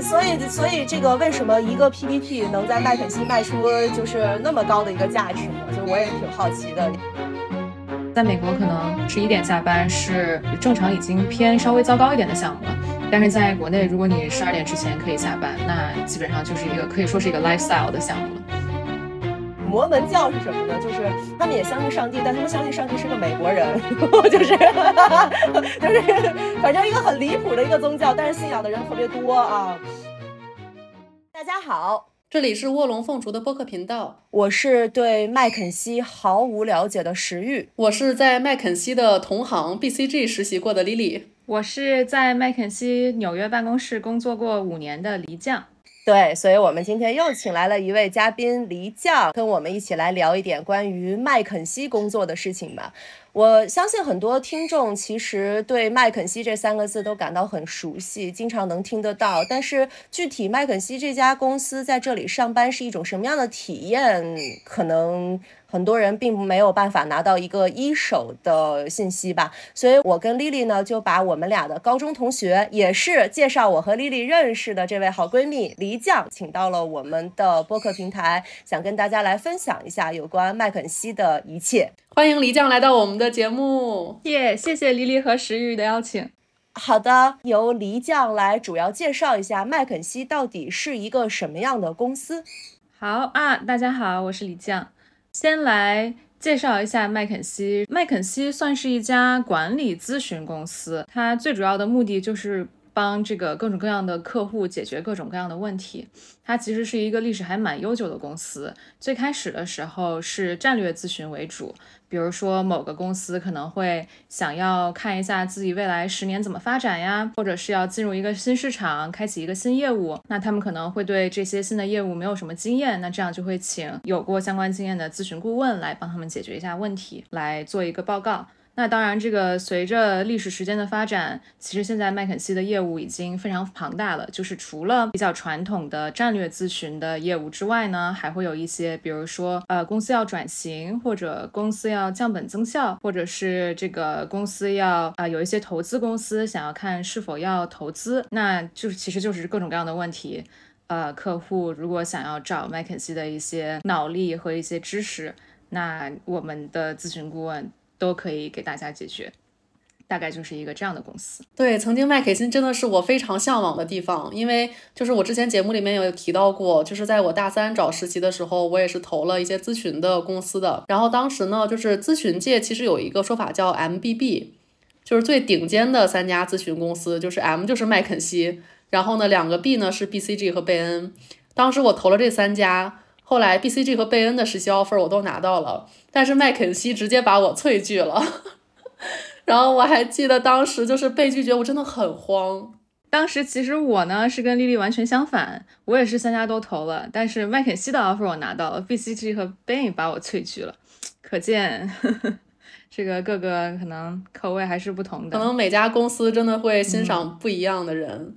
所以所以这个为什么一个 PPT 能在麦肯锡卖出就是那么高的一个价值呢？就我也挺好奇的。在美国，可能十一点下班是正常已经偏稍微糟糕一点的项目了，但是在国内，如果你十二点之前可以下班，那基本上就是一个可以说是一个 lifestyle 的项目。摩门教是什么呢？就是他们也相信上帝，但他们相信上帝是个美国人，就是 就是反正一个很离谱的一个宗教，但是信仰的人特别多啊。大家好，这里是卧龙凤雏的播客频道，我是对麦肯锡毫无了解的石玉，我是在麦肯锡的同行 BCG 实习过的 Lily，我是在麦肯锡纽约办公室工作过五年的黎酱。对，所以我们今天又请来了一位嘉宾黎酱，跟我们一起来聊一点关于麦肯锡工作的事情吧。我相信很多听众其实对麦肯锡这三个字都感到很熟悉，经常能听得到。但是具体麦肯锡这家公司在这里上班是一种什么样的体验，可能。很多人并没有办法拿到一个一手的信息吧，所以我跟丽丽呢就把我们俩的高中同学，也是介绍我和丽丽认识的这位好闺蜜黎酱，请到了我们的播客平台，想跟大家来分享一下有关麦肯锡的一切。欢迎黎酱来到我们的节目，耶！谢谢黎黎和石玉的邀请。好的，由黎酱来主要介绍一下麦肯锡到底是一个什么样的公司。好啊，大家好，我是黎酱。先来介绍一下麦肯锡。麦肯锡算是一家管理咨询公司，它最主要的目的就是帮这个各种各样的客户解决各种各样的问题。它其实是一个历史还蛮悠久的公司，最开始的时候是战略咨询为主。比如说，某个公司可能会想要看一下自己未来十年怎么发展呀，或者是要进入一个新市场，开启一个新业务，那他们可能会对这些新的业务没有什么经验，那这样就会请有过相关经验的咨询顾问来帮他们解决一下问题，来做一个报告。那当然，这个随着历史时间的发展，其实现在麦肯锡的业务已经非常庞大了。就是除了比较传统的战略咨询的业务之外呢，还会有一些，比如说呃公司要转型，或者公司要降本增效，或者是这个公司要啊有一些投资公司想要看是否要投资，那就是其实就是各种各样的问题。呃，客户如果想要找麦肯锡的一些脑力和一些知识，那我们的咨询顾问。都可以给大家解决，大概就是一个这样的公司。对，曾经麦肯锡真的是我非常向往的地方，因为就是我之前节目里面有提到过，就是在我大三找实习的时候，我也是投了一些咨询的公司的。然后当时呢，就是咨询界其实有一个说法叫 MBB，就是最顶尖的三家咨询公司，就是 M 就是麦肯锡，然后呢两个 B 呢是 BCG 和贝恩。当时我投了这三家。后来，BCG 和贝恩的实习 offer 我都拿到了，但是麦肯锡直接把我 萃拒了。然后我还记得当时就是被拒绝，我真的很慌。当时其实我呢是跟丽丽完全相反，我也是三家都投了，但是麦肯锡的 offer 我拿到了，BCG 和贝恩把我萃拒了。可见 这个各个可能口味还是不同的，可能每家公司真的会欣赏不一样的人。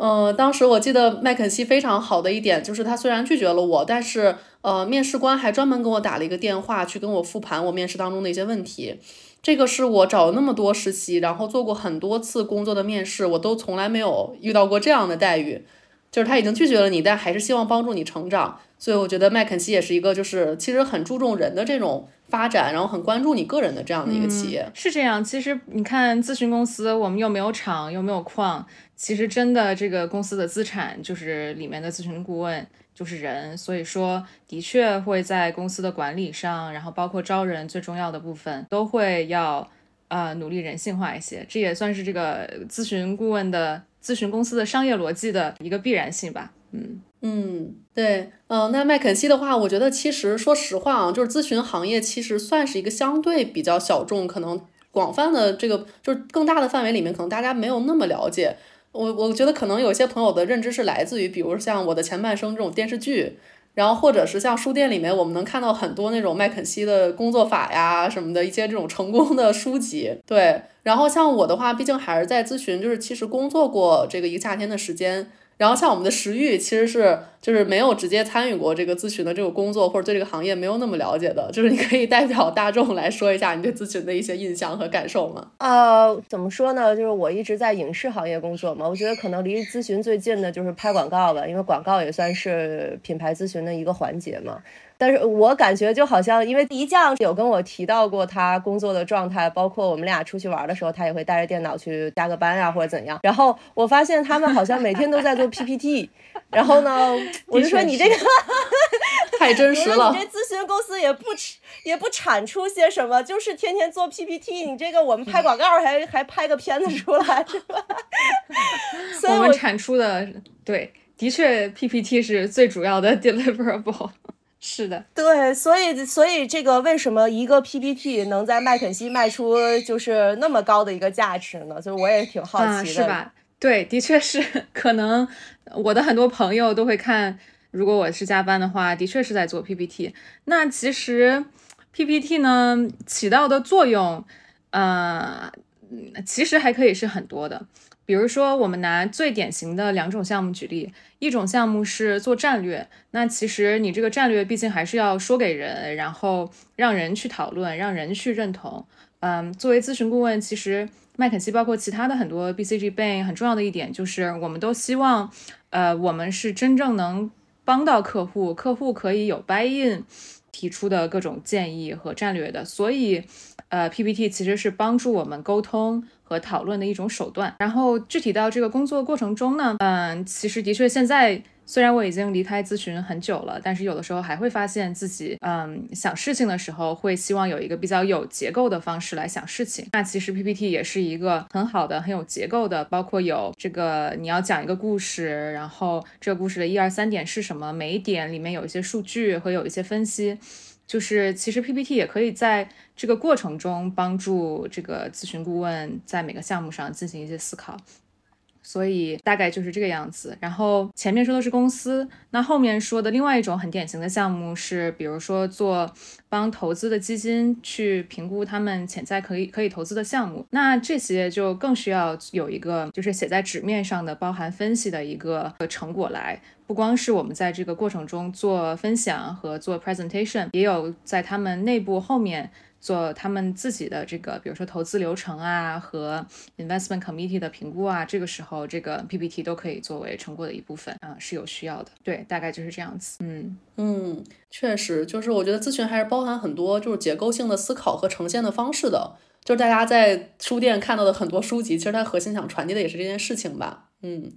呃，当时我记得麦肯锡非常好的一点就是，他虽然拒绝了我，但是呃，面试官还专门给我打了一个电话，去跟我复盘我面试当中的一些问题。这个是我找了那么多实习，然后做过很多次工作的面试，我都从来没有遇到过这样的待遇。就是他已经拒绝了你，但还是希望帮助你成长。所以我觉得麦肯锡也是一个，就是其实很注重人的这种发展，然后很关注你个人的这样的一个企业。是这样，其实你看咨询公司，我们又没有厂，又没有矿。其实真的，这个公司的资产就是里面的咨询顾问，就是人，所以说的确会在公司的管理上，然后包括招人最重要的部分，都会要呃努力人性化一些，这也算是这个咨询顾问的咨询公司的商业逻辑的一个必然性吧。嗯嗯，对，嗯，那麦肯锡的话，我觉得其实说实话啊，就是咨询行业其实算是一个相对比较小众，可能广泛的这个就是更大的范围里面，可能大家没有那么了解。我我觉得可能有些朋友的认知是来自于，比如像我的前半生这种电视剧，然后或者是像书店里面我们能看到很多那种麦肯锡的工作法呀什么的一些这种成功的书籍。对，然后像我的话，毕竟还是在咨询，就是其实工作过这个一个夏天的时间，然后像我们的石玉，其实是就是没有直接参与过这个咨询的这个工作，或者对这个行业没有那么了解的，就是你可以代表大众来说一下你对咨询的一些印象和感受吗？呃，怎么说呢？就是我一直在影视行业工作嘛，我觉得可能离咨询最近的就是拍广告了，因为广告也算是品牌咨询的一个环节嘛。但是我感觉就好像，因为一酱有跟我提到过他工作的状态，包括我们俩出去玩的时候，他也会带着电脑去加个班啊，或者怎样。然后我发现他们好像每天都在做 PPT。然后呢，我就说你这个太真实 了。你这咨询公司也不也不产出些什么，就是天天做 PPT。你这个我们拍广告还还拍个片子出来，是吧？我们产出的对，的确 PPT 是最主要的 deliverable。是的，对，所以所以这个为什么一个 PPT 能在麦肯锡卖出就是那么高的一个价值呢？就是我也挺好奇的，是吧？对，的确是，可能我的很多朋友都会看，如果我是加班的话，的确是在做 PPT。那其实 PPT 呢起到的作用，呃，其实还可以是很多的。比如说，我们拿最典型的两种项目举例，一种项目是做战略，那其实你这个战略毕竟还是要说给人，然后让人去讨论，让人去认同。嗯，作为咨询顾问，其实麦肯锡包括其他的很多 BCG bank 很重要的一点就是，我们都希望，呃，我们是真正能帮到客户，客户可以有 buy in 提出的各种建议和战略的，所以，呃，PPT 其实是帮助我们沟通。和讨论的一种手段。然后具体到这个工作过程中呢，嗯，其实的确现在虽然我已经离开咨询很久了，但是有的时候还会发现自己，嗯，想事情的时候会希望有一个比较有结构的方式来想事情。那其实 PPT 也是一个很好的、很有结构的，包括有这个你要讲一个故事，然后这个故事的一二三点是什么，每一点里面有一些数据和有一些分析。就是其实 PPT 也可以在这个过程中帮助这个咨询顾问在每个项目上进行一些思考。所以大概就是这个样子。然后前面说的是公司，那后面说的另外一种很典型的项目是，比如说做帮投资的基金去评估他们潜在可以可以投资的项目。那这些就更需要有一个就是写在纸面上的包含分析的一个成果来。不光是我们在这个过程中做分享和做 presentation，也有在他们内部后面。做他们自己的这个，比如说投资流程啊和 investment committee 的评估啊，这个时候这个 PPT 都可以作为成果的一部分啊，是有需要的。对，大概就是这样子。嗯嗯，确实，就是我觉得咨询还是包含很多就是结构性的思考和呈现的方式的。就是大家在书店看到的很多书籍，其实它核心想传递的也是这件事情吧。嗯，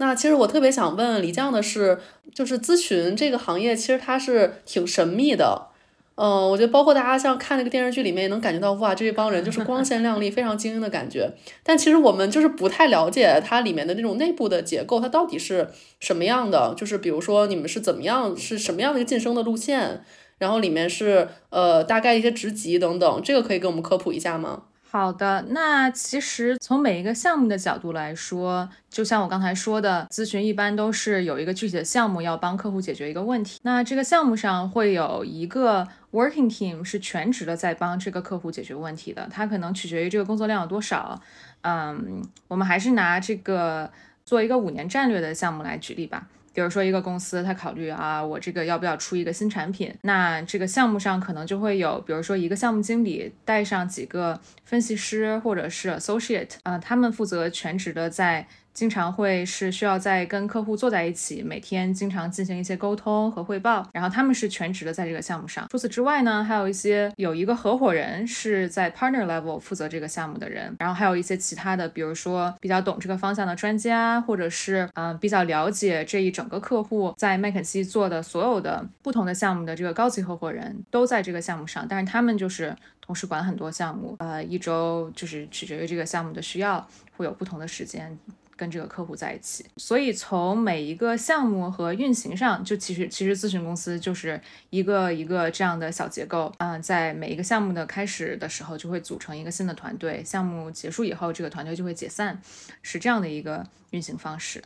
那其实我特别想问李酱的是，就是咨询这个行业其实它是挺神秘的。嗯，我觉得包括大家像看那个电视剧里面也能感觉到，哇，这帮人就是光鲜亮丽、非常精英的感觉。但其实我们就是不太了解它里面的那种内部的结构，它到底是什么样的？就是比如说你们是怎么样，是什么样的一个晋升的路线？然后里面是呃大概一些职级等等，这个可以给我们科普一下吗？好的，那其实从每一个项目的角度来说，就像我刚才说的，咨询一般都是有一个具体的项目要帮客户解决一个问题。那这个项目上会有一个 working team 是全职的在帮这个客户解决问题的，它可能取决于这个工作量有多少。嗯，我们还是拿这个做一个五年战略的项目来举例吧。比如说一个公司，他考虑啊，我这个要不要出一个新产品？那这个项目上可能就会有，比如说一个项目经理带上几个分析师或者是 associate，啊，他们负责全职的在。经常会是需要在跟客户坐在一起，每天经常进行一些沟通和汇报，然后他们是全职的在这个项目上。除此之外呢，还有一些有一个合伙人是在 partner level 负责这个项目的人，然后还有一些其他的，比如说比较懂这个方向的专家，或者是嗯比较了解这一整个客户在麦肯锡做的所有的不同的项目的这个高级合伙人都在这个项目上，但是他们就是同时管很多项目，呃，一周就是取决于这个项目的需要，会有不同的时间。跟这个客户在一起，所以从每一个项目和运行上，就其实其实咨询公司就是一个一个这样的小结构。嗯，在每一个项目的开始的时候，就会组成一个新的团队，项目结束以后，这个团队就会解散，是这样的一个运行方式。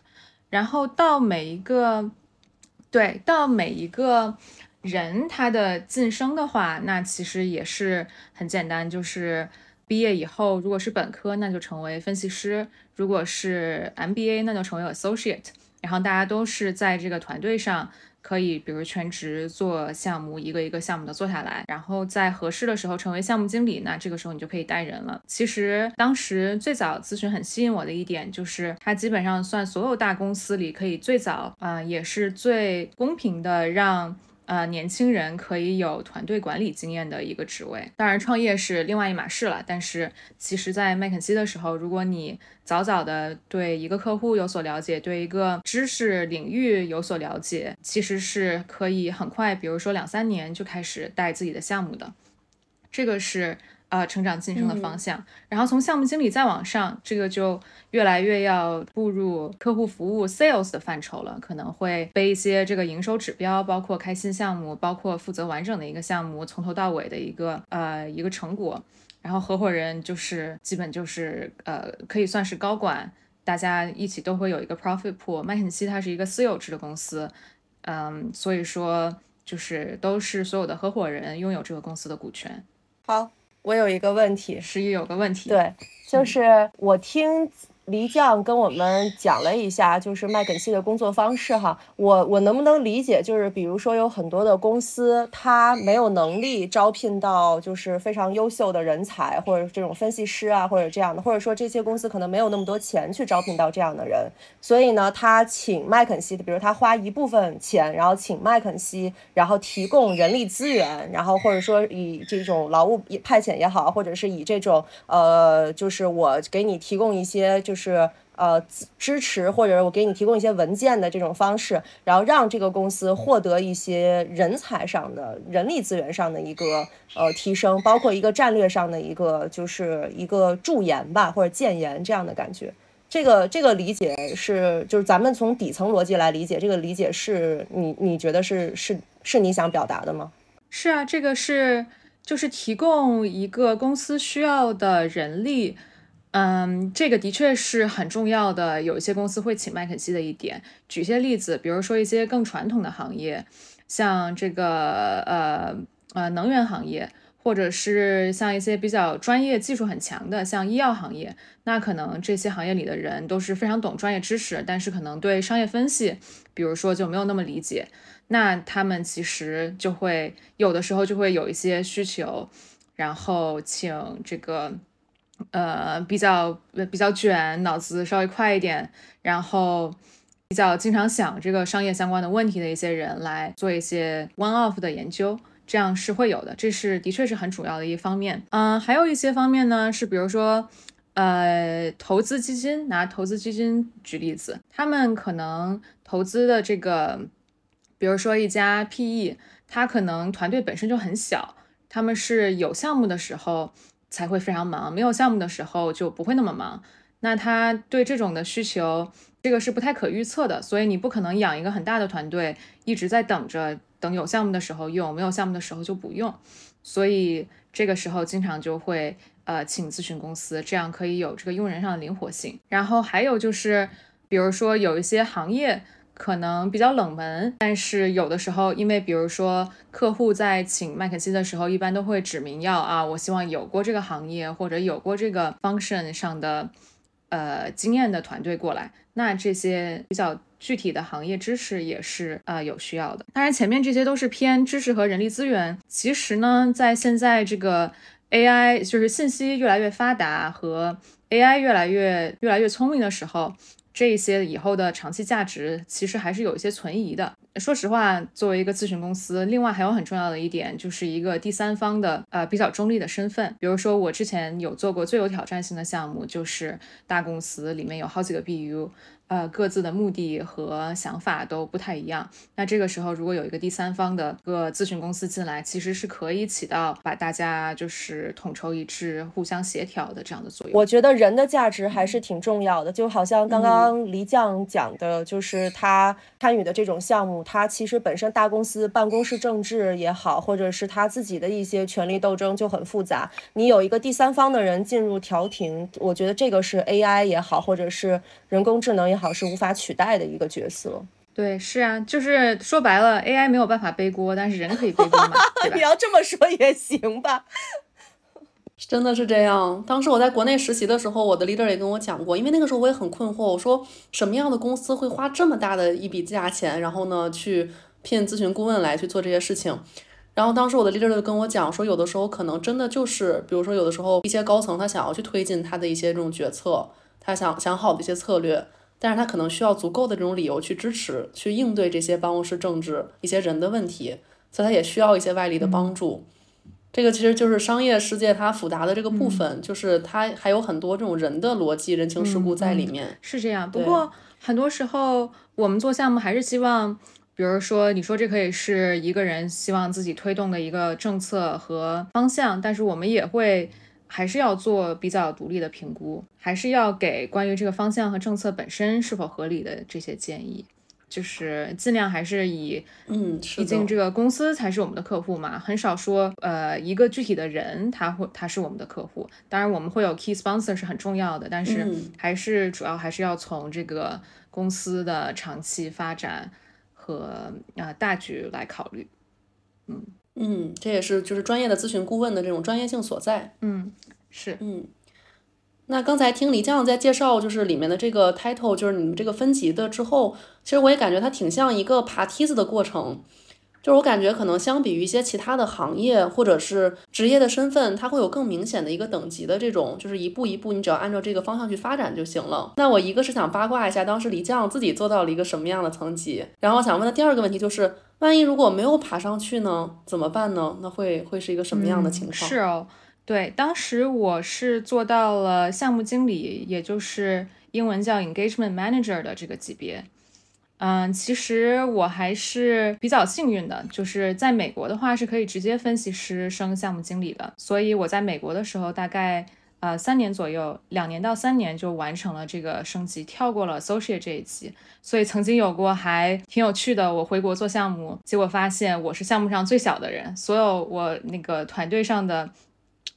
然后到每一个，对，到每一个人他的晋升的话，那其实也是很简单，就是。毕业以后，如果是本科，那就成为分析师；如果是 MBA，那就成为 associate；然后大家都是在这个团队上。可以，比如全职做项目，一个一个项目的做下来，然后在合适的时候成为项目经理，那这个时候你就可以带人了。其实当时最早咨询很吸引我的一点，就是它基本上算所有大公司里可以最早啊，也是最公平的让。呃，年轻人可以有团队管理经验的一个职位，当然创业是另外一码事了。但是其实，在麦肯锡的时候，如果你早早的对一个客户有所了解，对一个知识领域有所了解，其实是可以很快，比如说两三年就开始带自己的项目的。这个是。呃，成长晋升的方向，然后从项目经理再往上，这个就越来越要步入客户服务 sales 的范畴了，可能会背一些这个营收指标，包括开新项目，包括负责完整的一个项目从头到尾的一个呃一个成果。然后合伙人就是基本就是呃可以算是高管，大家一起都会有一个 profit pool。麦肯锡它是一个私有制的公司，嗯，所以说就是都是所有的合伙人拥有这个公司的股权。好。我有一个问题，十一有个问题，对，就是我听。黎酱跟我们讲了一下，就是麦肯锡的工作方式哈。我我能不能理解，就是比如说有很多的公司，他没有能力招聘到就是非常优秀的人才，或者这种分析师啊，或者这样的，或者说这些公司可能没有那么多钱去招聘到这样的人，所以呢，他请麦肯锡的，比如他花一部分钱，然后请麦肯锡，然后提供人力资源，然后或者说以这种劳务派遣也好，或者是以这种呃，就是我给你提供一些就。就是呃支持或者我给你提供一些文件的这种方式，然后让这个公司获得一些人才上的人力资源上的一个呃提升，包括一个战略上的一个就是一个助研吧或者建研这样的感觉。这个这个理解是就是咱们从底层逻辑来理解，这个理解是你你觉得是是是你想表达的吗？是啊，这个是就是提供一个公司需要的人力。嗯，这个的确是很重要的。有一些公司会请麦肯锡的一点，举一些例子，比如说一些更传统的行业，像这个呃呃能源行业，或者是像一些比较专业、技术很强的，像医药行业，那可能这些行业里的人都是非常懂专业知识，但是可能对商业分析，比如说就没有那么理解，那他们其实就会有的时候就会有一些需求，然后请这个。呃，比较比较卷，脑子稍微快一点，然后比较经常想这个商业相关的问题的一些人来做一些 one off 的研究，这样是会有的，这是的确是很主要的一方面。嗯，还有一些方面呢，是比如说，呃，投资基金，拿投资基金举例子，他们可能投资的这个，比如说一家 PE，他可能团队本身就很小，他们是有项目的时候。才会非常忙，没有项目的时候就不会那么忙。那他对这种的需求，这个是不太可预测的，所以你不可能养一个很大的团队，一直在等着，等有项目的时候用，没有项目的时候就不用。所以这个时候经常就会呃请咨询公司，这样可以有这个用人上的灵活性。然后还有就是，比如说有一些行业。可能比较冷门，但是有的时候，因为比如说客户在请麦肯锡的时候，一般都会指明要啊，我希望有过这个行业或者有过这个 function 上的呃经验的团队过来。那这些比较具体的行业知识也是呃有需要的。当然，前面这些都是偏知识和人力资源。其实呢，在现在这个 AI 就是信息越来越发达和 AI 越来越越来越聪明的时候。这些以后的长期价值其实还是有一些存疑的。说实话，作为一个咨询公司，另外还有很重要的一点，就是一个第三方的呃比较中立的身份。比如说，我之前有做过最有挑战性的项目，就是大公司里面有好几个 BU。呃，各自的目的和想法都不太一样。那这个时候，如果有一个第三方的个咨询公司进来，其实是可以起到把大家就是统筹一致、互相协调的这样的作用。我觉得人的价值还是挺重要的。就好像刚刚黎酱讲的，就是他参与的这种项目，他其实本身大公司办公室政治也好，或者是他自己的一些权力斗争就很复杂。你有一个第三方的人进入调停，我觉得这个是 AI 也好，或者是人工智能也。好是无法取代的一个角色，对，是啊，就是说白了，AI 没有办法背锅，但是人可以背锅嘛，你要这么说也行吧。真的是这样。当时我在国内实习的时候，我的 leader 也跟我讲过，因为那个时候我也很困惑，我说什么样的公司会花这么大的一笔价钱，然后呢去聘咨询顾问来去做这些事情。然后当时我的 leader 就跟我讲说，有的时候可能真的就是，比如说有的时候一些高层他想要去推进他的一些这种决策，他想想好的一些策略，但是他可能需要足够的这种理由去支持，去应对这些办公室政治一些人的问题，所以他也需要一些外力的帮助。这个其实就是商业世界它复杂的这个部分，就是它还有很多这种人的逻辑、人情世故在里面。是这样，不过很多时候我们做项目还是希望，比如说你说这可以是一个人希望自己推动的一个政策和方向，但是我们也会还是要做比较独立的评估，还是要给关于这个方向和政策本身是否合理的这些建议。就是尽量还是以，嗯，毕竟这个公司才是我们的客户嘛，很少说，呃，一个具体的人他会他是我们的客户。当然我们会有 key sponsor 是很重要的，但是还是主要还是要从这个公司的长期发展和呃大局来考虑。嗯嗯，这也是就是专业的咨询顾问的这种专业性所在。嗯，是，嗯。那刚才听李酱在介绍，就是里面的这个 title，就是你们这个分级的之后，其实我也感觉它挺像一个爬梯子的过程。就是我感觉可能相比于一些其他的行业或者是职业的身份，它会有更明显的一个等级的这种，就是一步一步，你只要按照这个方向去发展就行了。那我一个是想八卦一下，当时李酱自己做到了一个什么样的层级？然后我想问的第二个问题就是，万一如果没有爬上去呢，怎么办呢？那会会是一个什么样的情况？是哦。对，当时我是做到了项目经理，也就是英文叫 engagement manager 的这个级别。嗯，其实我还是比较幸运的，就是在美国的话是可以直接分析师升项目经理的。所以我在美国的时候，大概呃三年左右，两年到三年就完成了这个升级，跳过了 associate 这一级。所以曾经有过还挺有趣的，我回国做项目，结果发现我是项目上最小的人，所有我那个团队上的。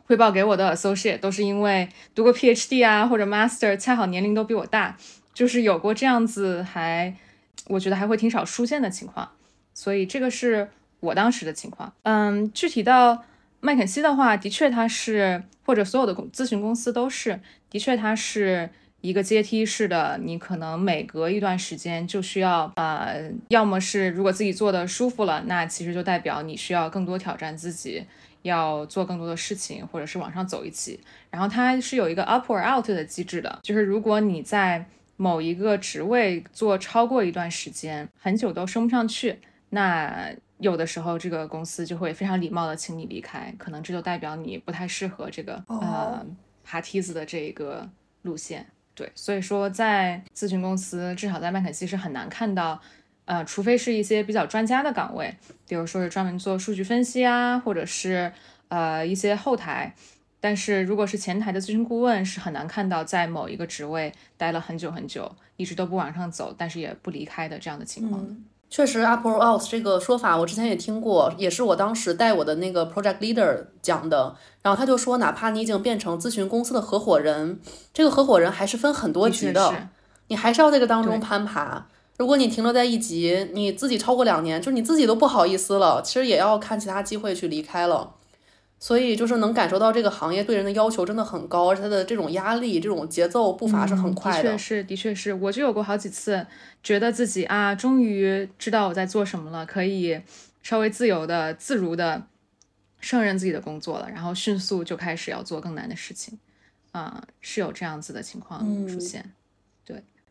汇报给我的 associate 都是因为读过 PhD 啊或者 Master，恰好年龄都比我大，就是有过这样子，还我觉得还会挺少出现的情况，所以这个是我当时的情况。嗯，具体到麦肯锡的话，的确它是，或者所有的咨询公司都是，的确它是一个阶梯式的，你可能每隔一段时间就需要，呃，要么是如果自己做的舒服了，那其实就代表你需要更多挑战自己。要做更多的事情，或者是往上走一级，然后它是有一个 up or out 的机制的，就是如果你在某一个职位做超过一段时间，很久都升不上去，那有的时候这个公司就会非常礼貌的请你离开，可能这就代表你不太适合这个呃爬梯子的这一个路线。对，所以说在咨询公司，至少在麦肯锡是很难看到。呃，除非是一些比较专家的岗位，比如说是专门做数据分析啊，或者是呃一些后台，但是如果是前台的咨询顾问，是很难看到在某一个职位待了很久很久，一直都不往上走，但是也不离开的这样的情况。确实，up or out 这个说法我之前也听过，也是我当时带我的那个 project leader 讲的。然后他就说，哪怕你已经变成咨询公司的合伙人，这个合伙人还是分很多级的，你还是要在这个当中攀爬。如果你停留在一级，你自己超过两年，就是你自己都不好意思了，其实也要看其他机会去离开了。所以就是能感受到这个行业对人的要求真的很高，而且它的这种压力、这种节奏步伐是很快的。的确是，的确是，我就有过好几次，觉得自己啊，终于知道我在做什么了，可以稍微自由的、自如的胜任自己的工作了，然后迅速就开始要做更难的事情。啊，是有这样子的情况出现。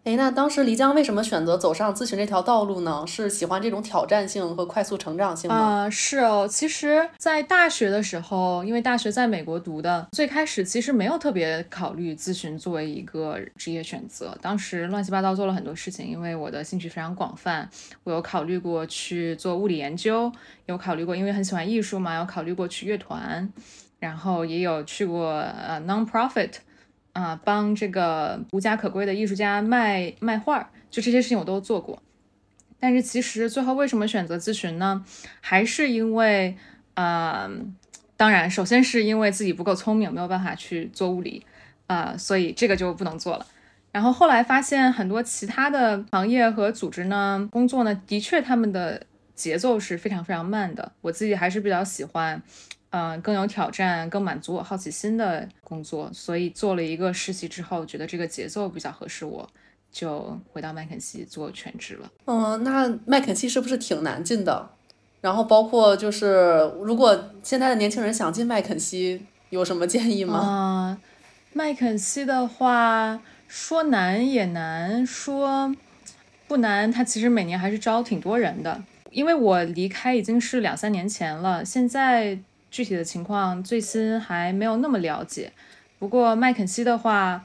哎，那当时黎江为什么选择走上咨询这条道路呢？是喜欢这种挑战性和快速成长性吗？啊，是哦。其实，在大学的时候，因为大学在美国读的，最开始其实没有特别考虑咨询作为一个职业选择。当时乱七八糟做了很多事情，因为我的兴趣非常广泛，我有考虑过去做物理研究，有考虑过，因为很喜欢艺术嘛，有考虑过去乐团，然后也有去过呃 non-profit。啊，帮这个无家可归的艺术家卖卖画儿，就这些事情我都做过。但是其实最后为什么选择咨询呢？还是因为，呃，当然，首先是因为自己不够聪明，没有办法去做物理，啊，所以这个就不能做了。然后后来发现很多其他的行业和组织呢，工作呢，的确他们的节奏是非常非常慢的。我自己还是比较喜欢。嗯，更有挑战、更满足我好奇心的工作，所以做了一个实习之后，觉得这个节奏比较合适我，就回到麦肯锡做全职了。嗯，那麦肯锡是不是挺难进的？然后包括就是，如果现在的年轻人想进麦肯锡，有什么建议吗？啊，麦肯锡的话，说难也难，说不难，它其实每年还是招挺多人的。因为我离开已经是两三年前了，现在具体的情况最新还没有那么了解。不过麦肯锡的话，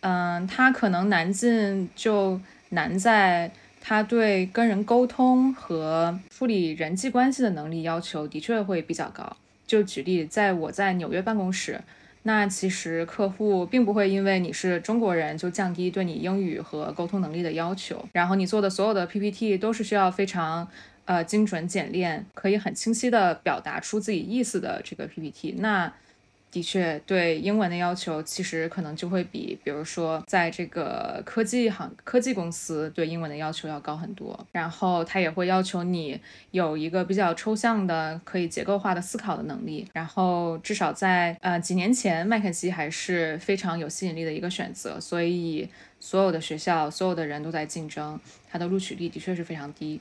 嗯，它可能难进就难在它对跟人沟通和处理人际关系的能力要求的确会比较高。就举例，在我在纽约办公室，那其实客户并不会因为你是中国人就降低对你英语和沟通能力的要求，然后你做的所有的 PPT 都是需要非常。呃，精准简练，可以很清晰的表达出自己意思的这个 PPT，那的确对英文的要求，其实可能就会比，比如说在这个科技行科技公司对英文的要求要高很多。然后他也会要求你有一个比较抽象的、可以结构化的思考的能力。然后至少在呃几年前，麦肯锡还是非常有吸引力的一个选择，所以所有的学校、所有的人都在竞争，它的录取率的确是非常低。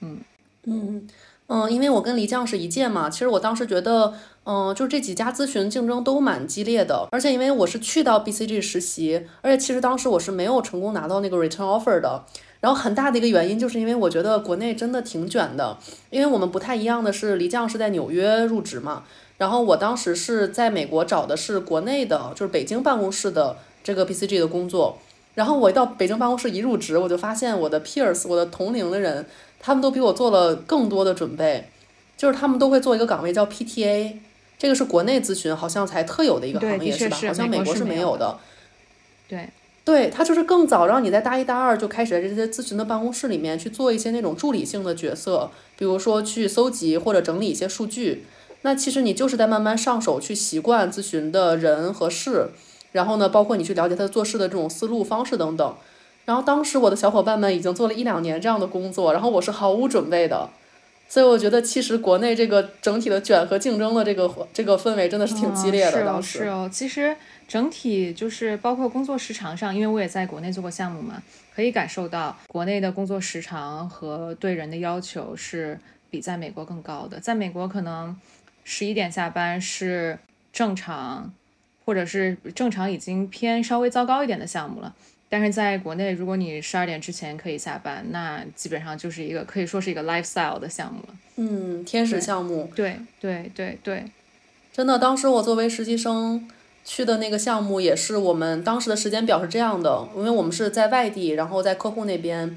嗯。嗯嗯，因为我跟黎酱是一届嘛，其实我当时觉得，嗯，就是这几家咨询竞争都蛮激烈的，而且因为我是去到 BCG 实习，而且其实当时我是没有成功拿到那个 return offer 的，然后很大的一个原因就是因为我觉得国内真的挺卷的，因为我们不太一样的是，黎酱是在纽约入职嘛，然后我当时是在美国找的是国内的，就是北京办公室的这个 BCG 的工作，然后我一到北京办公室一入职，我就发现我的 peers，我的同龄的人。他们都比我做了更多的准备，就是他们都会做一个岗位叫 PTA，这个是国内咨询好像才特有的一个行业，是吧？好像美国是没有的。对，对他就是更早让你在大一、大二就开始在这些咨询的办公室里面去做一些那种助理性的角色，比如说去搜集或者整理一些数据。那其实你就是在慢慢上手去习惯咨询的人和事，然后呢，包括你去了解他做事的这种思路方式等等。然后当时我的小伙伴们已经做了一两年这样的工作，然后我是毫无准备的，所以我觉得其实国内这个整体的卷和竞争的这个这个氛围真的是挺激烈的。当时是哦，其实整体就是包括工作时长上，因为我也在国内做过项目嘛，可以感受到国内的工作时长和对人的要求是比在美国更高的。在美国可能十一点下班是正常，或者是正常已经偏稍微糟糕一点的项目了。但是在国内，如果你十二点之前可以下班，那基本上就是一个可以说是一个 lifestyle 的项目了。嗯，天使项目。对对对对，真的，当时我作为实习生去的那个项目，也是我们当时的时间表是这样的，因为我们是在外地，然后在客户那边，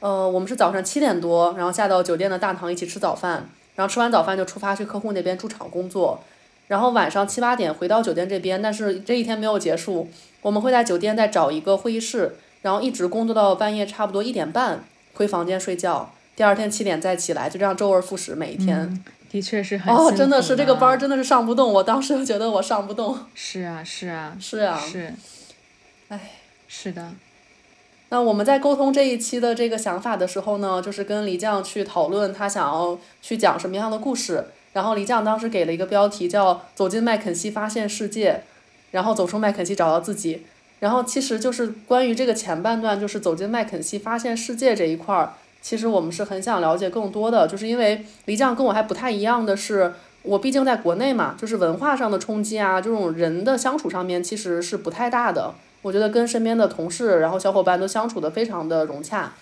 呃，我们是早上七点多，然后下到酒店的大堂一起吃早饭，然后吃完早饭就出发去客户那边驻场工作。然后晚上七八点回到酒店这边，但是这一天没有结束，我们会在酒店再找一个会议室，然后一直工作到半夜差不多一点半，回房间睡觉。第二天七点再起来，就这样周而复始，每一天。的确是很哦，真的是这个班真的是上不动，我当时就觉得我上不动。是啊，是啊，是啊，是。唉，是的。那我们在沟通这一期的这个想法的时候呢，就是跟李酱去讨论他想要去讲什么样的故事。然后李酱当时给了一个标题叫“走进麦肯锡发现世界”，然后走出麦肯锡找到自己。然后其实就是关于这个前半段，就是走进麦肯锡发现世界这一块儿，其实我们是很想了解更多的，就是因为黎酱跟我还不太一样的是，我毕竟在国内嘛，就是文化上的冲击啊，这种人的相处上面其实是不太大的。我觉得跟身边的同事，然后小伙伴都相处的非常的融洽。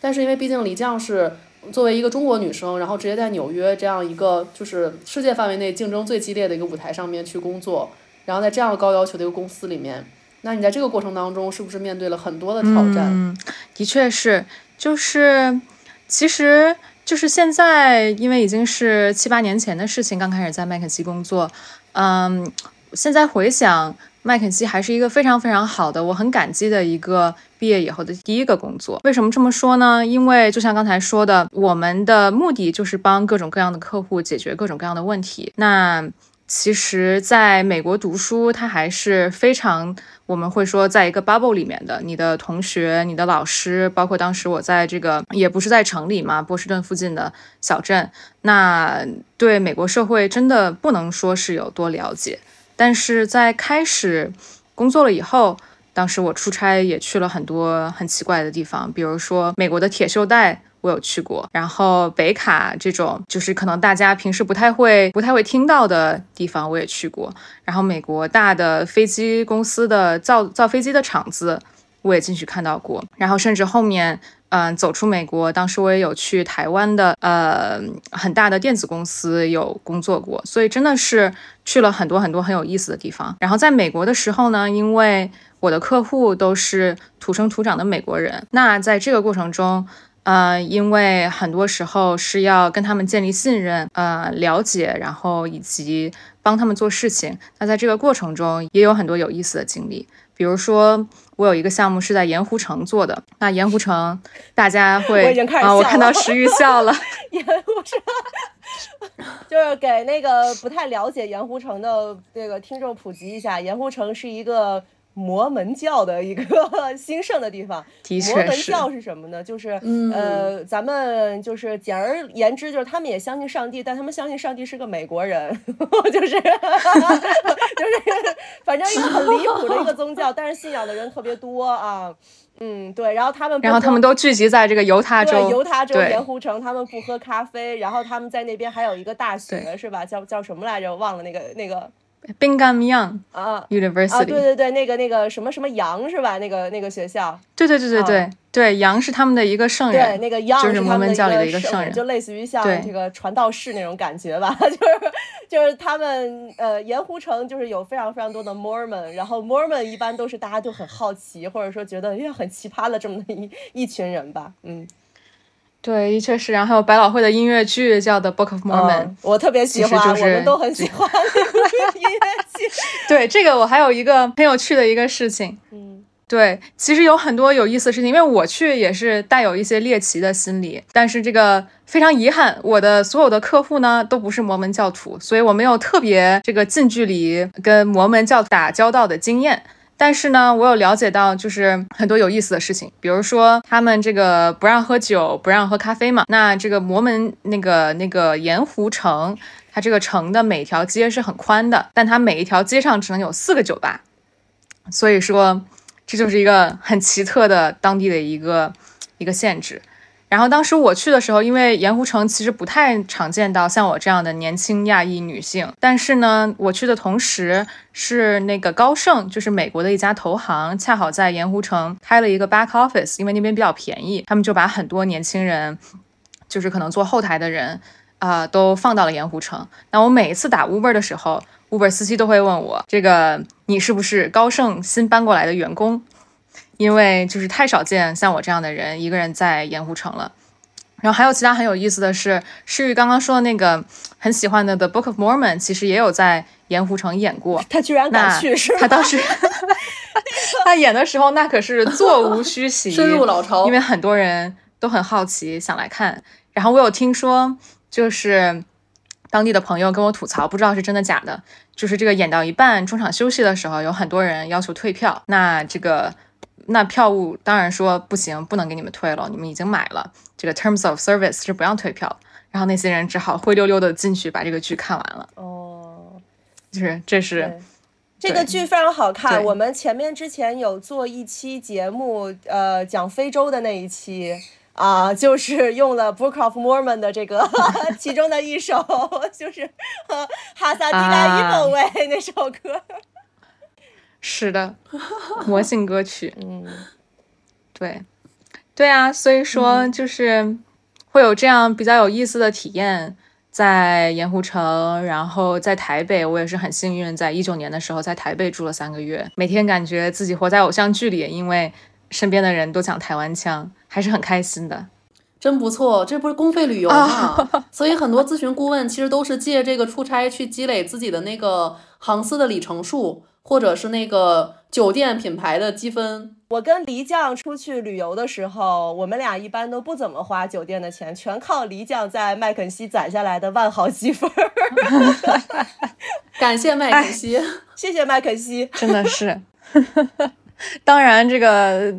但是因为毕竟黎酱是。作为一个中国女生，然后直接在纽约这样一个就是世界范围内竞争最激烈的一个舞台上面去工作，然后在这样高要求的一个公司里面，那你在这个过程当中是不是面对了很多的挑战？嗯，的确是，就是其实就是现在，因为已经是七八年前的事情，刚开始在麦肯锡工作，嗯，现在回想。麦肯锡还是一个非常非常好的，我很感激的一个毕业以后的第一个工作。为什么这么说呢？因为就像刚才说的，我们的目的就是帮各种各样的客户解决各种各样的问题。那其实在美国读书，它还是非常我们会说在一个 bubble 里面的。你的同学、你的老师，包括当时我在这个也不是在城里嘛，波士顿附近的小镇，那对美国社会真的不能说是有多了解。但是在开始工作了以后，当时我出差也去了很多很奇怪的地方，比如说美国的铁锈带。我有去过，然后北卡这种就是可能大家平时不太会、不太会听到的地方，我也去过。然后美国大的飞机公司的造造飞机的厂子，我也进去看到过。然后甚至后面，嗯，走出美国，当时我也有去台湾的呃很大的电子公司有工作过，所以真的是去了很多很多很有意思的地方。然后在美国的时候呢，因为我的客户都是土生土长的美国人，那在这个过程中。呃，因为很多时候是要跟他们建立信任，呃，了解，然后以及帮他们做事情。那在这个过程中，也有很多有意思的经历。比如说，我有一个项目是在盐湖城做的。那盐湖城，大家会 啊，我看到石玉笑了。盐湖城就是给那个不太了解盐湖城的这个听众普及一下，盐湖城是一个。摩门教的一个 兴盛的地方。摩门教是什么呢？就是呃，咱们就是简而言之，就是他们也相信上帝，但他们相信上帝是个美国人，就是 就是反正一个很离谱的一个宗教，但是信仰的人特别多啊。嗯，对，然后他们然后他们都聚集在这个犹他州，犹他州盐湖城，他们不喝咖啡，然后他们在那边还有一个大学，是吧？叫叫什么来着？忘了那个那个。Bingham Young 啊，University。啊，对对对，那个那个什么什么杨是吧？那个那个学校，对对对对对对，杨是他们的一个圣人，对，那个杨就是摩门教里的一个圣人，就类似于像这个传道士那种感觉吧，就是就是他们呃盐湖城就是有非常非常多的 Mormon，然后 Mormon 一般都是大家就很好奇，或者说觉得哎呀很奇葩的这么的一一群人吧，嗯。对，的确是。然后还有百老汇的音乐剧叫《The Book of Mormon》，我特别喜欢，我们都很喜欢 音乐剧。对，这个我还有一个很有趣的一个事情。嗯，对，其实有很多有意思的事情，因为我去也是带有一些猎奇的心理。但是这个非常遗憾，我的所有的客户呢都不是摩门教徒，所以我没有特别这个近距离跟摩门教打交道的经验。但是呢，我有了解到，就是很多有意思的事情，比如说他们这个不让喝酒，不让喝咖啡嘛。那这个摩门那个那个盐湖城，它这个城的每条街是很宽的，但它每一条街上只能有四个酒吧，所以说这就是一个很奇特的当地的一个一个限制。然后当时我去的时候，因为盐湖城其实不太常见到像我这样的年轻亚裔女性，但是呢，我去的同时是那个高盛，就是美国的一家投行，恰好在盐湖城开了一个 back office，因为那边比较便宜，他们就把很多年轻人，就是可能做后台的人，啊，都放到了盐湖城。那我每一次打 Uber 的时候，Uber 司机都会问我，这个你是不是高盛新搬过来的员工？因为就是太少见像我这样的人一个人在盐湖城了，然后还有其他很有意思的是，诗玉刚刚说的那个很喜欢的《The Book of Mormon》，其实也有在盐湖城演过。他居然敢去，是他当时 他演的时候，那可是座无虚席，深入老巢，因为很多人都很好奇想来看。然后我有听说，就是当地的朋友跟我吐槽，不知道是真的假的，就是这个演到一半中场休息的时候，有很多人要求退票。那这个。那票务当然说不行，不能给你们退了，你们已经买了，这个 terms of service 是不让退票。然后那些人只好灰溜溜的进去把这个剧看完了。哦，就是这是这个剧非常好看。我们前面之前有做一期节目，呃，讲非洲的那一期啊，就是用了 Book of Mormon 的这个 其中的一首，就是哈萨迪拉伊莫维那首歌。是的，魔性歌曲。嗯，对，对啊，所以说就是会有这样比较有意思的体验，在盐湖城，然后在台北，我也是很幸运，在一九年的时候在台北住了三个月，每天感觉自己活在偶像剧里，因为身边的人都讲台湾腔，还是很开心的。真不错，这不是公费旅游吗？所以很多咨询顾问其实都是借这个出差去积累自己的那个航司的里程数。或者是那个酒店品牌的积分。我跟黎酱出去旅游的时候，我们俩一般都不怎么花酒店的钱，全靠黎酱在麦肯锡攒下来的万豪积分。感谢麦肯锡，谢谢麦肯锡，真的是。当然，这个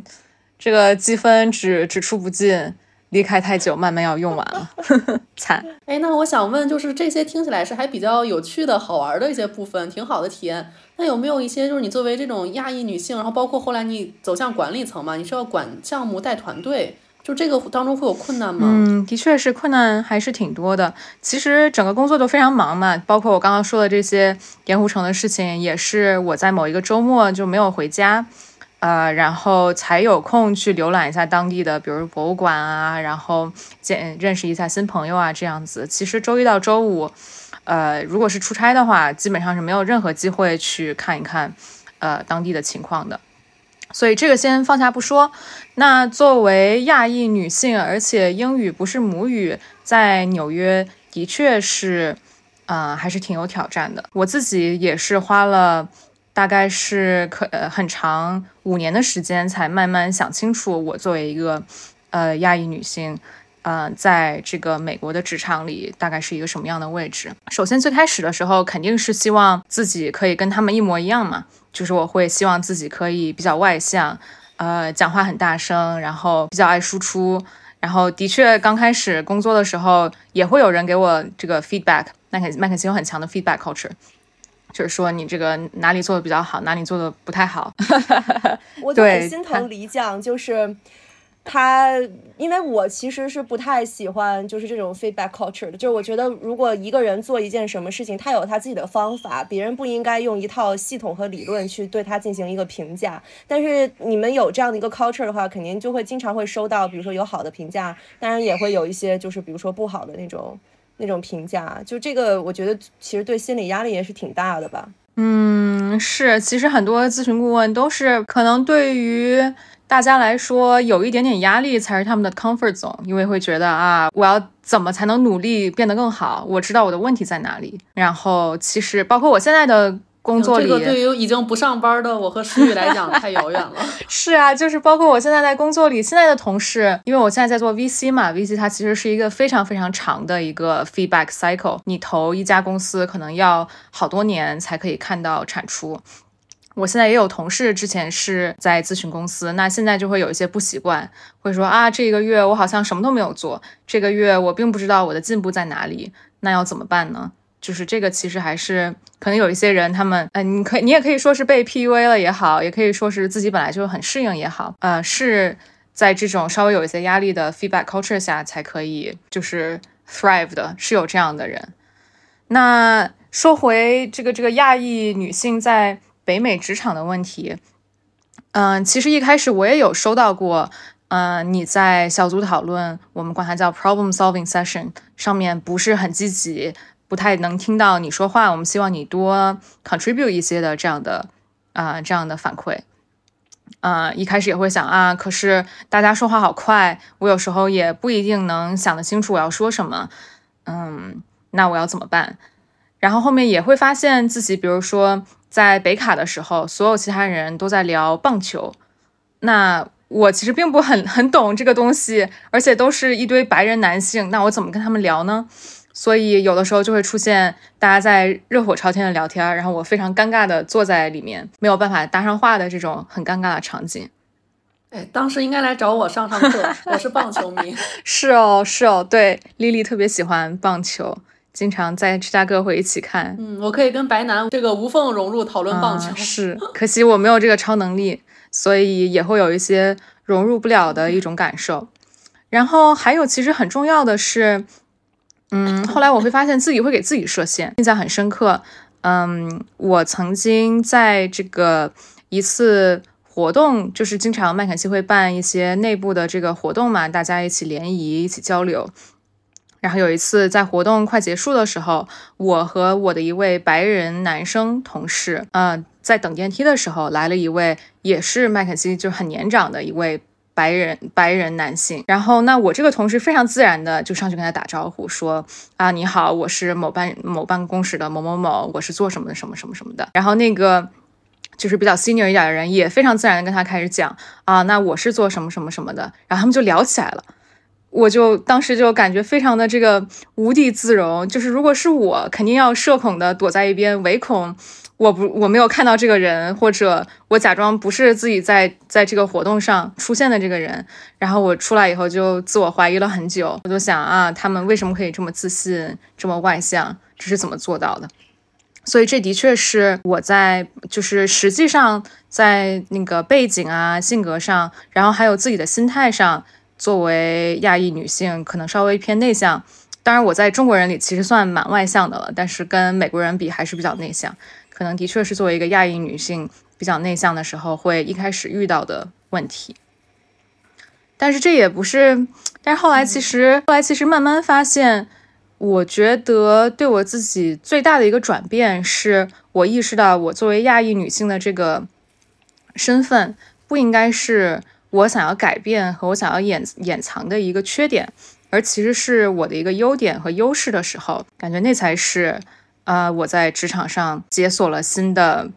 这个积分只只出不进。离开太久，慢慢要用完了，惨。哎，那我想问，就是这些听起来是还比较有趣的、好玩的一些部分，挺好的体验。那有没有一些，就是你作为这种亚裔女性，然后包括后来你走向管理层嘛，你是要管项目、带团队，就这个当中会有困难吗？嗯，的确是困难还是挺多的。其实整个工作都非常忙嘛，包括我刚刚说的这些盐湖城的事情，也是我在某一个周末就没有回家。呃，然后才有空去浏览一下当地的，比如博物馆啊，然后见认识一下新朋友啊，这样子。其实周一到周五，呃，如果是出差的话，基本上是没有任何机会去看一看，呃，当地的情况的。所以这个先放下不说。那作为亚裔女性，而且英语不是母语，在纽约的确是，呃，还是挺有挑战的。我自己也是花了。大概是可呃很长五年的时间，才慢慢想清楚，我作为一个呃亚裔女性，呃，在这个美国的职场里，大概是一个什么样的位置。首先最开始的时候，肯定是希望自己可以跟他们一模一样嘛，就是我会希望自己可以比较外向，呃，讲话很大声，然后比较爱输出。然后的确刚开始工作的时候，也会有人给我这个 feedback。麦肯麦肯锡有很强的 feedback culture。就是说你这个哪里做的比较好，哪里做的不太好。我就很心疼黎酱，就是他，因为我其实是不太喜欢就是这种 feedback culture 的。就是我觉得如果一个人做一件什么事情，他有他自己的方法，别人不应该用一套系统和理论去对他进行一个评价。但是你们有这样的一个 culture 的话，肯定就会经常会收到，比如说有好的评价，当然也会有一些就是比如说不好的那种。那种评价，就这个，我觉得其实对心理压力也是挺大的吧。嗯，是，其实很多咨询顾问都是可能对于大家来说有一点点压力才是他们的 comfort zone，因为会觉得啊，我要怎么才能努力变得更好？我知道我的问题在哪里。然后其实包括我现在的。工作里，这个对于已经不上班的我和诗雨来讲 太遥远了。是啊，就是包括我现在在工作里，现在的同事，因为我现在在做 VC 嘛，VC 它其实是一个非常非常长的一个 feedback cycle。你投一家公司，可能要好多年才可以看到产出。我现在也有同事之前是在咨询公司，那现在就会有一些不习惯，会说啊，这个月我好像什么都没有做，这个月我并不知道我的进步在哪里，那要怎么办呢？就是这个，其实还是可能有一些人，他们，呃，你可你也可以说是被 PUA 了也好，也可以说是自己本来就很适应也好，呃，是在这种稍微有一些压力的 feedback culture 下才可以就是 thrive 的，是有这样的人。那说回这个这个亚裔女性在北美职场的问题，嗯，其实一开始我也有收到过，嗯，你在小组讨论，我们管它叫 problem solving session 上面不是很积极。不太能听到你说话，我们希望你多 contribute 一些的这样的啊这样的反馈，啊一开始也会想啊，可是大家说话好快，我有时候也不一定能想得清楚我要说什么，嗯，那我要怎么办？然后后面也会发现自己，比如说在北卡的时候，所有其他人都在聊棒球，那我其实并不很很懂这个东西，而且都是一堆白人男性，那我怎么跟他们聊呢？所以有的时候就会出现大家在热火朝天的聊天，然后我非常尴尬的坐在里面，没有办法搭上话的这种很尴尬的场景。哎，当时应该来找我上上课，我是棒球迷。是哦，是哦，对，丽丽特别喜欢棒球，经常在芝加哥会一起看。嗯，我可以跟白男这个无缝融入讨论棒球。是，可惜我没有这个超能力，所以也会有一些融入不了的一种感受。然后还有，其实很重要的是。嗯，后来我会发现自己会给自己设限，印象很深刻。嗯，我曾经在这个一次活动，就是经常麦肯锡会办一些内部的这个活动嘛，大家一起联谊，一起交流。然后有一次在活动快结束的时候，我和我的一位白人男生同事，呃，在等电梯的时候，来了一位也是麦肯锡就很年长的一位。白人白人男性，然后那我这个同事非常自然的就上去跟他打招呼，说啊你好，我是某办某办公室的某某某，我是做什么的什么什么什么的。然后那个就是比较 senior 一点的人，也非常自然的跟他开始讲啊，那我是做什么什么什么的，然后他们就聊起来了。我就当时就感觉非常的这个无地自容，就是如果是我，肯定要社恐的躲在一边，唯恐我不我没有看到这个人，或者我假装不是自己在在这个活动上出现的这个人。然后我出来以后就自我怀疑了很久，我就想啊，他们为什么可以这么自信，这么外向，这是怎么做到的？所以这的确是我在就是实际上在那个背景啊、性格上，然后还有自己的心态上。作为亚裔女性，可能稍微偏内向。当然，我在中国人里其实算蛮外向的了，但是跟美国人比还是比较内向。可能的确是作为一个亚裔女性比较内向的时候，会一开始遇到的问题。但是这也不是，但是后来其实后来其实慢慢发现，我觉得对我自己最大的一个转变，是我意识到我作为亚裔女性的这个身份不应该是。我想要改变和我想要掩掩藏的一个缺点，而其实是我的一个优点和优势的时候，感觉那才是，呃，我在职场上解锁了新的，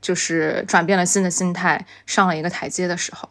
就是转变了新的心态，上了一个台阶的时候。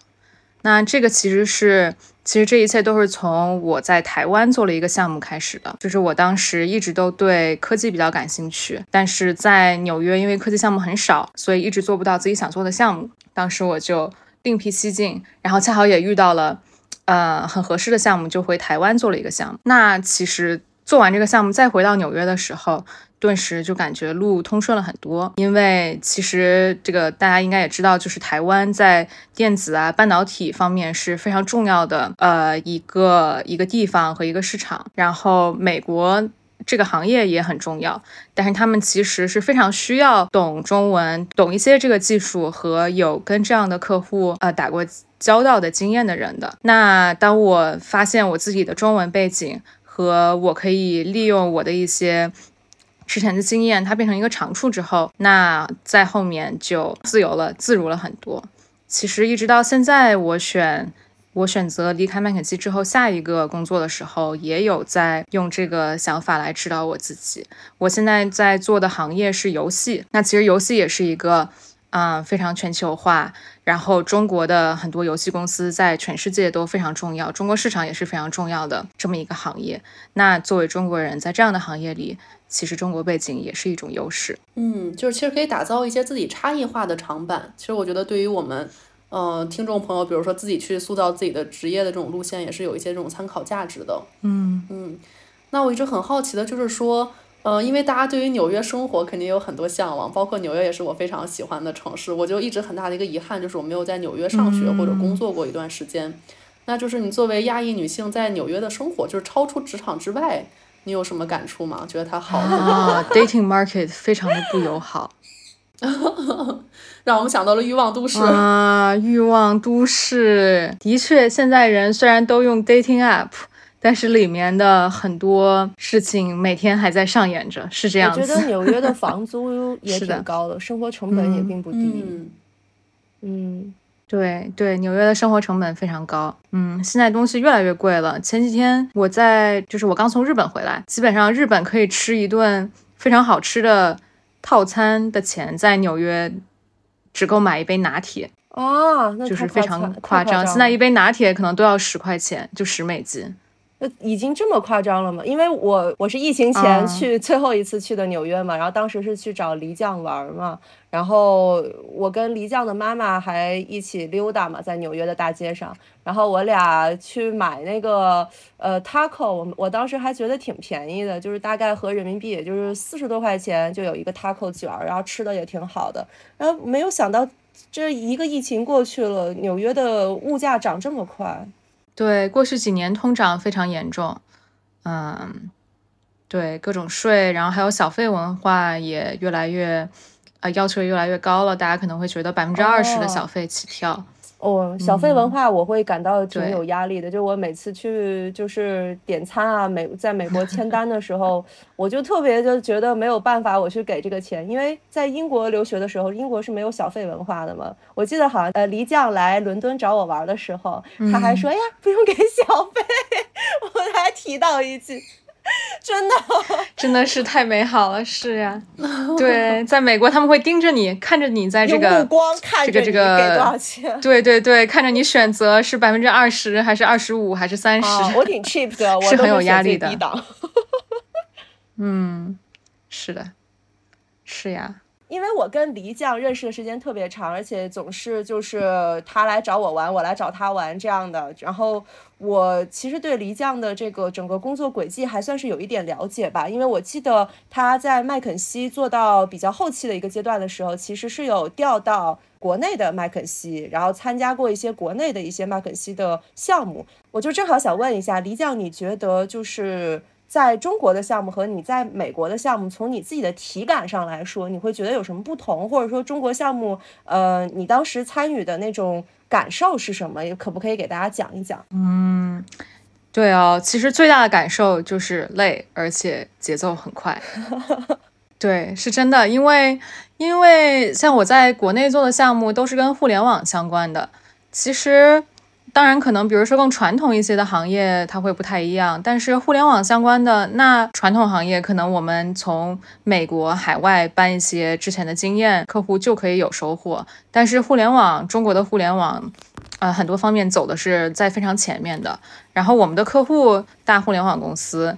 那这个其实是，其实这一切都是从我在台湾做了一个项目开始的。就是我当时一直都对科技比较感兴趣，但是在纽约因为科技项目很少，所以一直做不到自己想做的项目。当时我就。另辟蹊径，然后恰好也遇到了，呃，很合适的项目，就回台湾做了一个项目。那其实做完这个项目，再回到纽约的时候，顿时就感觉路通顺了很多。因为其实这个大家应该也知道，就是台湾在电子啊、半导体方面是非常重要的，呃，一个一个地方和一个市场。然后美国。这个行业也很重要，但是他们其实是非常需要懂中文、懂一些这个技术和有跟这样的客户呃打过交道的经验的人的。那当我发现我自己的中文背景和我可以利用我的一些之前的经验，它变成一个长处之后，那在后面就自由了、自如了很多。其实一直到现在，我选。我选择离开麦肯锡之后，下一个工作的时候，也有在用这个想法来指导我自己。我现在在做的行业是游戏，那其实游戏也是一个，嗯，非常全球化，然后中国的很多游戏公司在全世界都非常重要，中国市场也是非常重要的这么一个行业。那作为中国人，在这样的行业里，其实中国背景也是一种优势。嗯，就是其实可以打造一些自己差异化的长板。其实我觉得对于我们。呃，听众朋友，比如说自己去塑造自己的职业的这种路线，也是有一些这种参考价值的。嗯嗯，那我一直很好奇的就是说，呃，因为大家对于纽约生活肯定有很多向往，包括纽约也是我非常喜欢的城市。我就一直很大的一个遗憾就是我没有在纽约上学或者工作过一段时间。那就是你作为亚裔女性在纽约的生活，就是超出职场之外，你有什么感触吗？觉得它好吗？Dating market 非常的不友好。让我们想到了欲望都市啊！欲望都市的确，现在人虽然都用 dating app，但是里面的很多事情每天还在上演着，是这样子。我觉得纽约的房租 也挺高的，生活成本也并不低。嗯，对对，纽约的生活成本非常高。嗯，现在东西越来越贵了。前几天我在，就是我刚从日本回来，基本上日本可以吃一顿非常好吃的。套餐的钱在纽约只够买一杯拿铁哦，就是非常夸张。现在一杯拿铁可能都要十块钱，就十美金。呃，已经这么夸张了吗？因为我我是疫情前去最后一次去的纽约嘛，然后当时是去找黎酱玩嘛，然后我跟黎酱的妈妈还一起溜达嘛，在纽约的大街上，然后我俩去买那个呃 taco，我我当时还觉得挺便宜的，就是大概合人民币也就是四十多块钱就有一个 taco 卷，然后吃的也挺好的，然后没有想到这一个疫情过去了，纽约的物价涨这么快。对，过去几年通胀非常严重，嗯，对各种税，然后还有小费文化也越来越，呃，要求越来越高了。大家可能会觉得百分之二十的小费起跳。哦，小费文化我会感到挺有压力的。就我每次去就是点餐啊，美在美国签单的时候，我就特别就觉得没有办法我去给这个钱，因为在英国留学的时候，英国是没有小费文化的嘛。我记得好像呃黎酱来伦敦找我玩的时候，他还说呀不用给小费，我还提到一句。真的，真的是太美好了，是呀。对，在美国他们会盯着你，看着你在这个目光看着这个给多少钱？对对对，看着你选择是百分之二十还是二十五还是三十？我挺 cheap 的，是很有压力的。嗯，是的，是呀。因为我跟黎酱认识的时间特别长，而且总是就是他来找我玩，我来找他玩这样的。然后我其实对黎酱的这个整个工作轨迹还算是有一点了解吧，因为我记得他在麦肯锡做到比较后期的一个阶段的时候，其实是有调到国内的麦肯锡，然后参加过一些国内的一些麦肯锡的项目。我就正好想问一下黎酱，你觉得就是。在中国的项目和你在美国的项目，从你自己的体感上来说，你会觉得有什么不同？或者说中国项目，呃，你当时参与的那种感受是什么？也可不可以给大家讲一讲？嗯，对哦，其实最大的感受就是累，而且节奏很快。对，是真的，因为因为像我在国内做的项目都是跟互联网相关的，其实。当然，可能比如说更传统一些的行业，它会不太一样。但是互联网相关的那传统行业，可能我们从美国海外搬一些之前的经验，客户就可以有收获。但是互联网，中国的互联网，呃，很多方面走的是在非常前面的。然后我们的客户大互联网公司，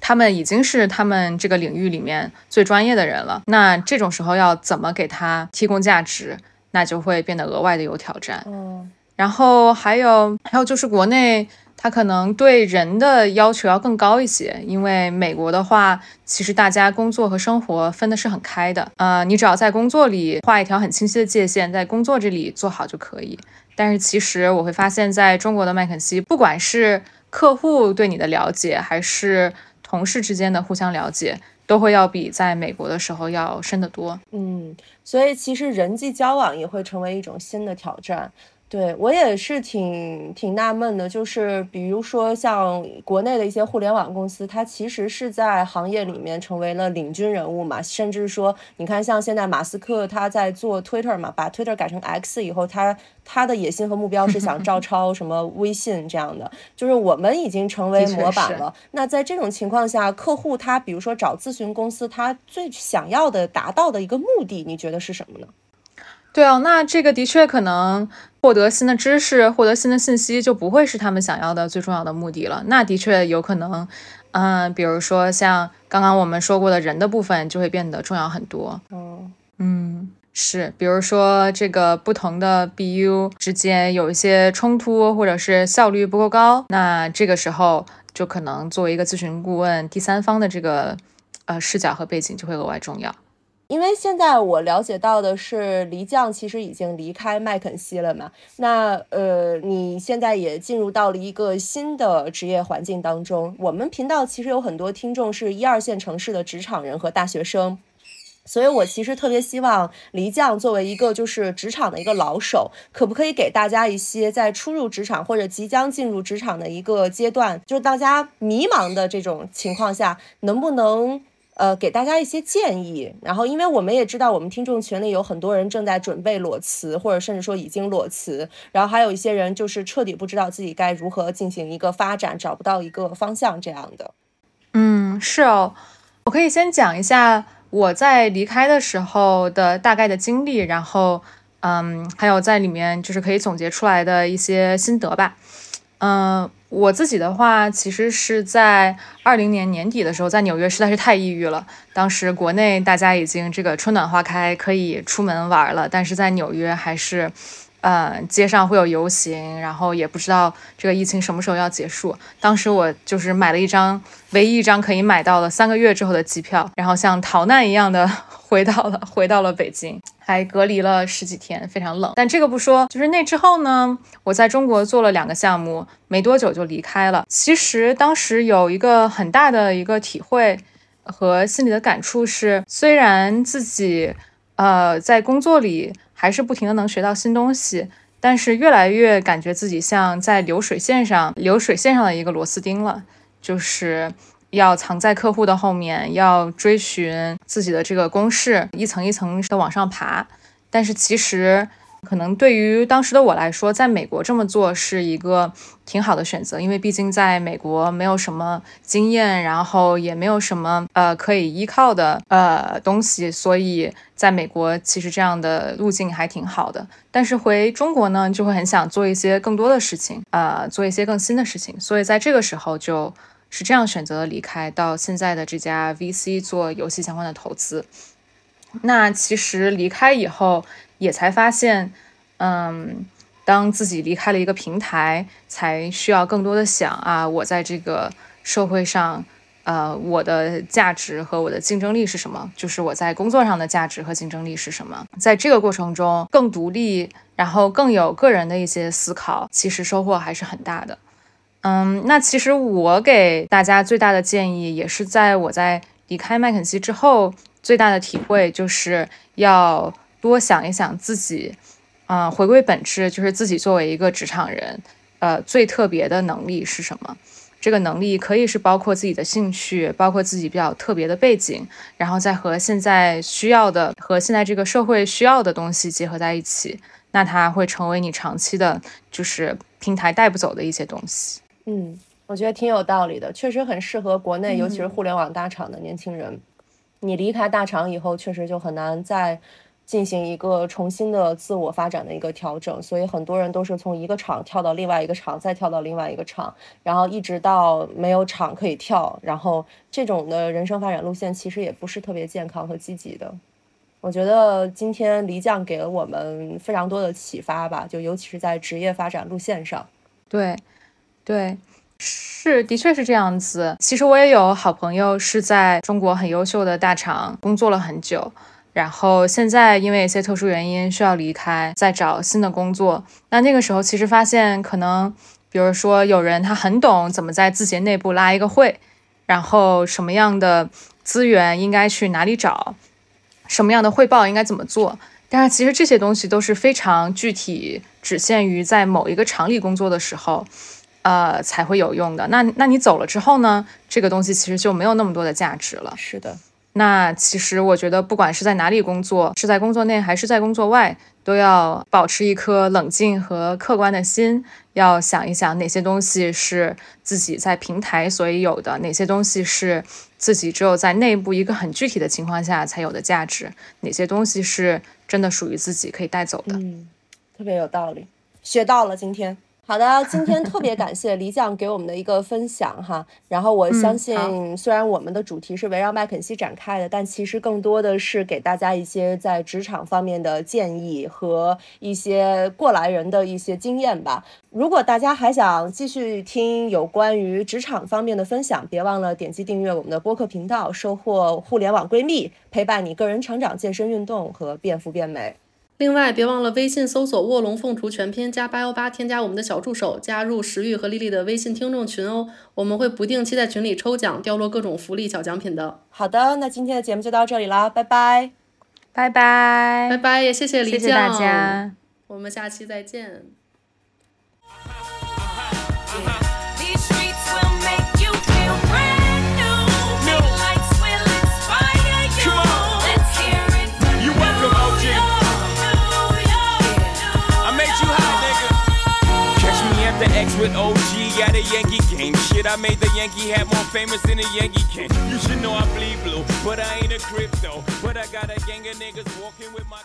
他们已经是他们这个领域里面最专业的人了。那这种时候要怎么给他提供价值，那就会变得额外的有挑战。嗯。然后还有还有就是国内，它可能对人的要求要更高一些，因为美国的话，其实大家工作和生活分的是很开的，呃，你只要在工作里画一条很清晰的界限，在工作这里做好就可以。但是其实我会发现，在中国的麦肯锡，不管是客户对你的了解，还是同事之间的互相了解，都会要比在美国的时候要深得多。嗯，所以其实人际交往也会成为一种新的挑战。对我也是挺挺纳闷的，就是比如说像国内的一些互联网公司，它其实是在行业里面成为了领军人物嘛，甚至说，你看像现在马斯克他在做 Twitter 嘛，把 Twitter 改成 X 以后，他他的野心和目标是想照 抄什么微信这样的，就是我们已经成为模板了。那在这种情况下，客户他比如说找咨询公司，他最想要的达到的一个目的，你觉得是什么呢？对啊，那这个的确可能获得新的知识、获得新的信息就不会是他们想要的最重要的目的了。那的确有可能，嗯，比如说像刚刚我们说过的人的部分就会变得重要很多。哦嗯，是，比如说这个不同的 BU 之间有一些冲突，或者是效率不够高，那这个时候就可能作为一个咨询顾问，第三方的这个呃视角和背景就会额外重要。因为现在我了解到的是，黎酱其实已经离开麦肯锡了嘛。那呃，你现在也进入到了一个新的职业环境当中。我们频道其实有很多听众是一二线城市的职场人和大学生，所以我其实特别希望黎酱作为一个就是职场的一个老手，可不可以给大家一些在初入职场或者即将进入职场的一个阶段，就是大家迷茫的这种情况下，能不能？呃，给大家一些建议。然后，因为我们也知道，我们听众群里有很多人正在准备裸辞，或者甚至说已经裸辞。然后还有一些人就是彻底不知道自己该如何进行一个发展，找不到一个方向这样的。嗯，是哦，我可以先讲一下我在离开的时候的大概的经历，然后，嗯，还有在里面就是可以总结出来的一些心得吧。嗯。我自己的话，其实是在二零年年底的时候，在纽约实在是太抑郁了。当时国内大家已经这个春暖花开，可以出门玩了，但是在纽约还是，呃，街上会有游行，然后也不知道这个疫情什么时候要结束。当时我就是买了一张唯一一张可以买到了三个月之后的机票，然后像逃难一样的 回到了回到了北京。还隔离了十几天，非常冷。但这个不说，就是那之后呢，我在中国做了两个项目，没多久就离开了。其实当时有一个很大的一个体会和心里的感触是，虽然自己呃在工作里还是不停的能学到新东西，但是越来越感觉自己像在流水线上流水线上的一个螺丝钉了，就是。要藏在客户的后面，要追寻自己的这个公式，一层一层的往上爬。但是其实，可能对于当时的我来说，在美国这么做是一个挺好的选择，因为毕竟在美国没有什么经验，然后也没有什么呃可以依靠的呃东西，所以在美国其实这样的路径还挺好的。但是回中国呢，就会很想做一些更多的事情，呃，做一些更新的事情，所以在这个时候就是这样选择离开，到现在的这家 VC 做游戏相关的投资。那其实离开以后，也才发现，嗯，当自己离开了一个平台，才需要更多的想啊，我在这个社会上，呃，我的价值和我的竞争力是什么？就是我在工作上的价值和竞争力是什么？在这个过程中，更独立，然后更有个人的一些思考，其实收获还是很大的。嗯，那其实我给大家最大的建议，也是在我在离开麦肯锡之后。最大的体会就是要多想一想自己，嗯，回归本质，就是自己作为一个职场人，呃，最特别的能力是什么？这个能力可以是包括自己的兴趣，包括自己比较特别的背景，然后再和现在需要的和现在这个社会需要的东西结合在一起，那它会成为你长期的，就是平台带不走的一些东西。嗯，我觉得挺有道理的，确实很适合国内，尤其是互联网大厂的年轻人。你离开大厂以后，确实就很难再进行一个重新的自我发展的一个调整，所以很多人都是从一个厂跳到另外一个厂，再跳到另外一个厂，然后一直到没有厂可以跳，然后这种的人生发展路线其实也不是特别健康和积极的。我觉得今天黎酱给了我们非常多的启发吧，就尤其是在职业发展路线上。对，对。是，的确是这样子。其实我也有好朋友是在中国很优秀的大厂工作了很久，然后现在因为一些特殊原因需要离开，再找新的工作。那那个时候其实发现，可能比如说有人他很懂怎么在字节内部拉一个会，然后什么样的资源应该去哪里找，什么样的汇报应该怎么做。但是其实这些东西都是非常具体，只限于在某一个厂里工作的时候。呃，才会有用的。那那你走了之后呢？这个东西其实就没有那么多的价值了。是的。那其实我觉得，不管是在哪里工作，是在工作内还是在工作外，都要保持一颗冷静和客观的心，要想一想哪些东西是自己在平台所以有的，哪些东西是自己只有在内部一个很具体的情况下才有的价值，哪些东西是真的属于自己可以带走的。嗯，特别有道理，学到了今天。好的，今天特别感谢黎酱给我们的一个分享哈。然后我相信，虽然我们的主题是围绕麦肯锡展开的，但其实更多的是给大家一些在职场方面的建议和一些过来人的一些经验吧。如果大家还想继续听有关于职场方面的分享，别忘了点击订阅我们的播客频道，收获互联网闺蜜，陪伴你个人成长、健身运动和变富变美。另外，别忘了微信搜索“卧龙凤雏全拼”加八幺八，添加我们的小助手，加入石玉和丽丽的微信听众群哦。我们会不定期在群里抽奖，掉落各种福利小奖品的。好的，那今天的节目就到这里啦，拜拜，拜拜，拜拜，也谢谢李酱，谢谢大家，我们下期再见。With OG at a Yankee game. Shit, I made the Yankee hat more famous than the Yankee can. You should know I bleed blue, but I ain't a crypto. But I got a gang of niggas walking with my.